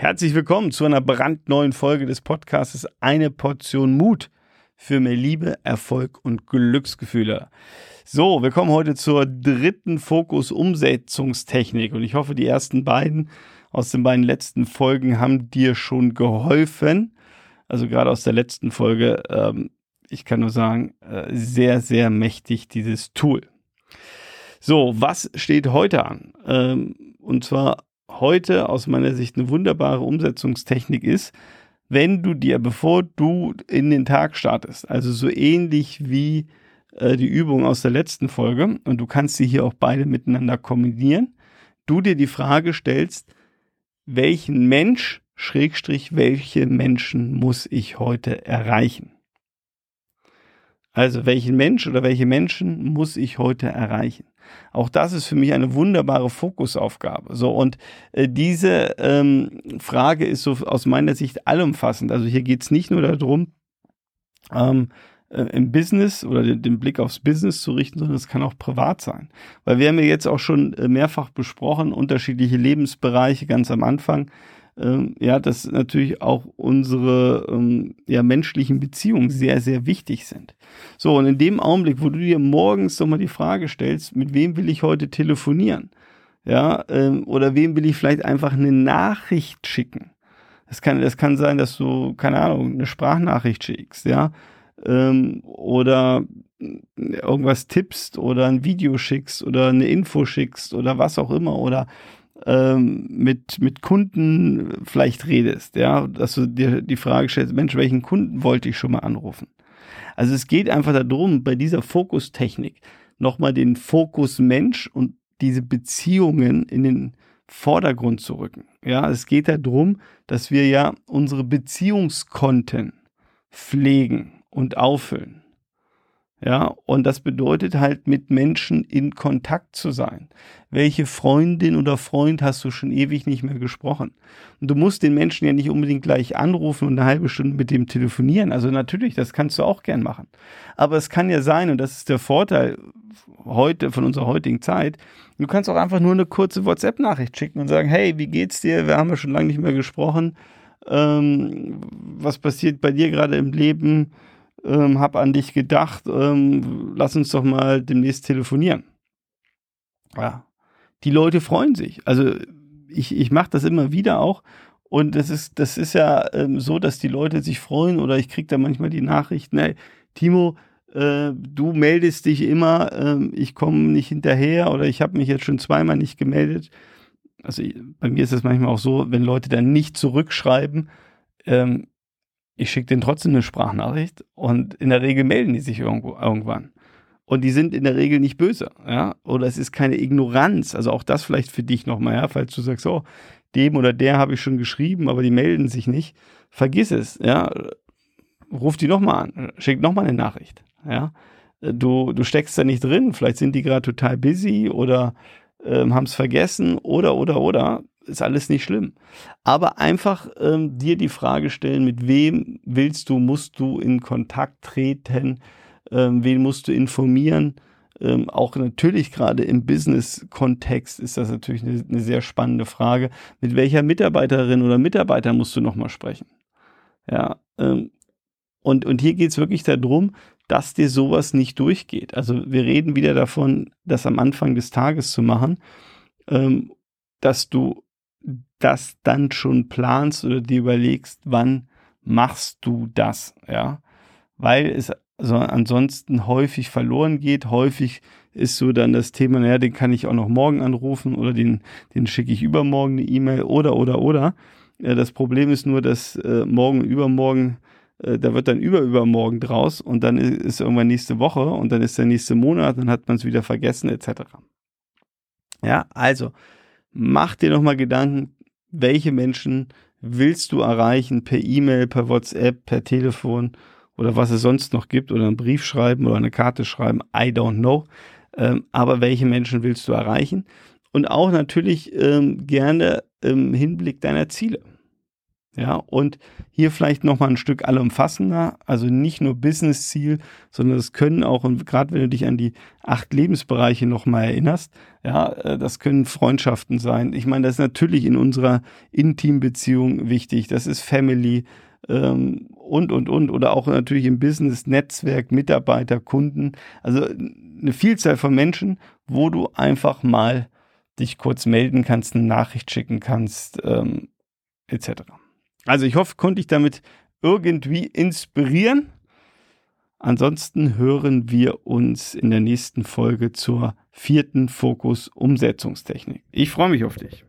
Herzlich willkommen zu einer brandneuen Folge des Podcasts Eine Portion Mut für mehr Liebe, Erfolg und Glücksgefühle. So, wir kommen heute zur dritten Fokus-Umsetzungstechnik und ich hoffe, die ersten beiden aus den beiden letzten Folgen haben dir schon geholfen. Also gerade aus der letzten Folge, ähm, ich kann nur sagen, äh, sehr, sehr mächtig dieses Tool. So, was steht heute an? Ähm, und zwar heute aus meiner Sicht eine wunderbare Umsetzungstechnik ist, wenn du dir, bevor du in den Tag startest, also so ähnlich wie äh, die Übung aus der letzten Folge, und du kannst sie hier auch beide miteinander kombinieren, du dir die Frage stellst, welchen Mensch, Schrägstrich, welche Menschen muss ich heute erreichen? Also welchen Mensch oder welche Menschen muss ich heute erreichen? Auch das ist für mich eine wunderbare Fokusaufgabe. So und äh, diese ähm, Frage ist so aus meiner Sicht allumfassend. Also hier geht es nicht nur darum, ähm, äh, im Business oder den, Blick aufs Business zu richten, sondern es kann auch privat sein. Weil wir haben ja jetzt auch schon äh, mehrfach besprochen, unterschiedliche Lebensbereiche ganz am Anfang ähm, ja, dass natürlich auch unsere ähm, ja, menschlichen Beziehungen sehr, sehr wichtig sind. So, und in dem Augenblick, wo du dir morgens nochmal die Frage stellst, mit wem will ich heute telefonieren? Ja, ähm, oder wem will ich vielleicht einfach eine Nachricht schicken? Das kann, das kann sein, dass du, keine Ahnung, eine Sprachnachricht schickst, ja, ähm, oder irgendwas tippst oder ein Video schickst oder eine Info schickst oder was auch immer oder ähm, mit, mit Kunden vielleicht redest, ja, dass du dir die Frage stellst, Mensch, welchen Kunden wollte ich schon mal anrufen? Also es geht einfach darum, bei dieser Fokustechnik nochmal den Fokus Mensch und diese Beziehungen in den Vordergrund zu rücken. Ja, es geht darum, dass wir ja unsere Beziehungskonten pflegen und auffüllen. Ja, und das bedeutet halt mit Menschen in Kontakt zu sein. Welche Freundin oder Freund hast du schon ewig nicht mehr gesprochen? Und du musst den Menschen ja nicht unbedingt gleich anrufen und eine halbe Stunde mit dem telefonieren. Also natürlich, das kannst du auch gern machen. Aber es kann ja sein, und das ist der Vorteil heute von unserer heutigen Zeit, du kannst auch einfach nur eine kurze WhatsApp-Nachricht schicken und sagen, hey, wie geht's dir? Wir haben ja schon lange nicht mehr gesprochen. Ähm, was passiert bei dir gerade im Leben? Ähm, hab an dich gedacht, ähm, lass uns doch mal demnächst telefonieren. Ja, die Leute freuen sich. Also ich, ich mache das immer wieder auch. Und das ist, das ist ja ähm, so, dass die Leute sich freuen oder ich kriege da manchmal die Nachricht, hey, Timo, äh, du meldest dich immer, äh, ich komme nicht hinterher oder ich habe mich jetzt schon zweimal nicht gemeldet. Also bei mir ist es manchmal auch so, wenn Leute dann nicht zurückschreiben, ähm, ich schicke denen trotzdem eine Sprachnachricht und in der Regel melden die sich irgendwo, irgendwann. Und die sind in der Regel nicht böse, ja. Oder es ist keine Ignoranz. Also auch das vielleicht für dich nochmal, ja, falls du sagst, oh, dem oder der habe ich schon geschrieben, aber die melden sich nicht. Vergiss es, ja. Ruf die nochmal an, schick nochmal eine Nachricht, ja. Du, du steckst da nicht drin, vielleicht sind die gerade total busy oder ähm, haben es vergessen oder, oder, oder ist alles nicht schlimm. Aber einfach ähm, dir die Frage stellen, mit wem willst du, musst du in Kontakt treten, ähm, wen musst du informieren. Ähm, auch natürlich gerade im Business-Kontext ist das natürlich eine, eine, sehr spannende Frage. Mit welcher Mitarbeiterin oder Mitarbeiter musst du nochmal sprechen? Ja, ähm, und, und hier geht es wirklich darum, dass dir sowas nicht durchgeht. Also wir reden wieder davon, das am Anfang des Tages zu machen, ähm, dass du das dann schon planst oder dir überlegst, wann machst du das, ja, weil es also ansonsten häufig verloren geht. Häufig ist so dann das Thema, naja, den kann ich auch noch morgen anrufen oder den, den schicke ich übermorgen eine E-Mail oder, oder, oder. Ja, das Problem ist nur, dass äh, morgen, übermorgen, äh, da wird dann überübermorgen draus und dann ist irgendwann nächste Woche und dann ist der nächste Monat, dann hat man es wieder vergessen, etc. Ja, also mach dir nochmal Gedanken, welche Menschen willst du erreichen per E-Mail, per WhatsApp, per Telefon oder was es sonst noch gibt oder einen Brief schreiben oder eine Karte schreiben, I don't know. Ähm, aber welche Menschen willst du erreichen? Und auch natürlich ähm, gerne im Hinblick deiner Ziele. Ja, und hier vielleicht nochmal ein Stück allumfassender, also nicht nur Business-Ziel, sondern es können auch, und gerade wenn du dich an die acht Lebensbereiche nochmal erinnerst, ja, äh, das können Freundschaften sein. Ich meine, das ist natürlich in unserer Intimbeziehung wichtig, das ist Family ähm, und, und, und, oder auch natürlich im Business, Netzwerk, Mitarbeiter, Kunden, also eine Vielzahl von Menschen, wo du einfach mal dich kurz melden kannst, eine Nachricht schicken kannst, ähm, etc. Also ich hoffe, konnte ich damit irgendwie inspirieren. Ansonsten hören wir uns in der nächsten Folge zur vierten Fokus Umsetzungstechnik. Ich freue mich auf dich.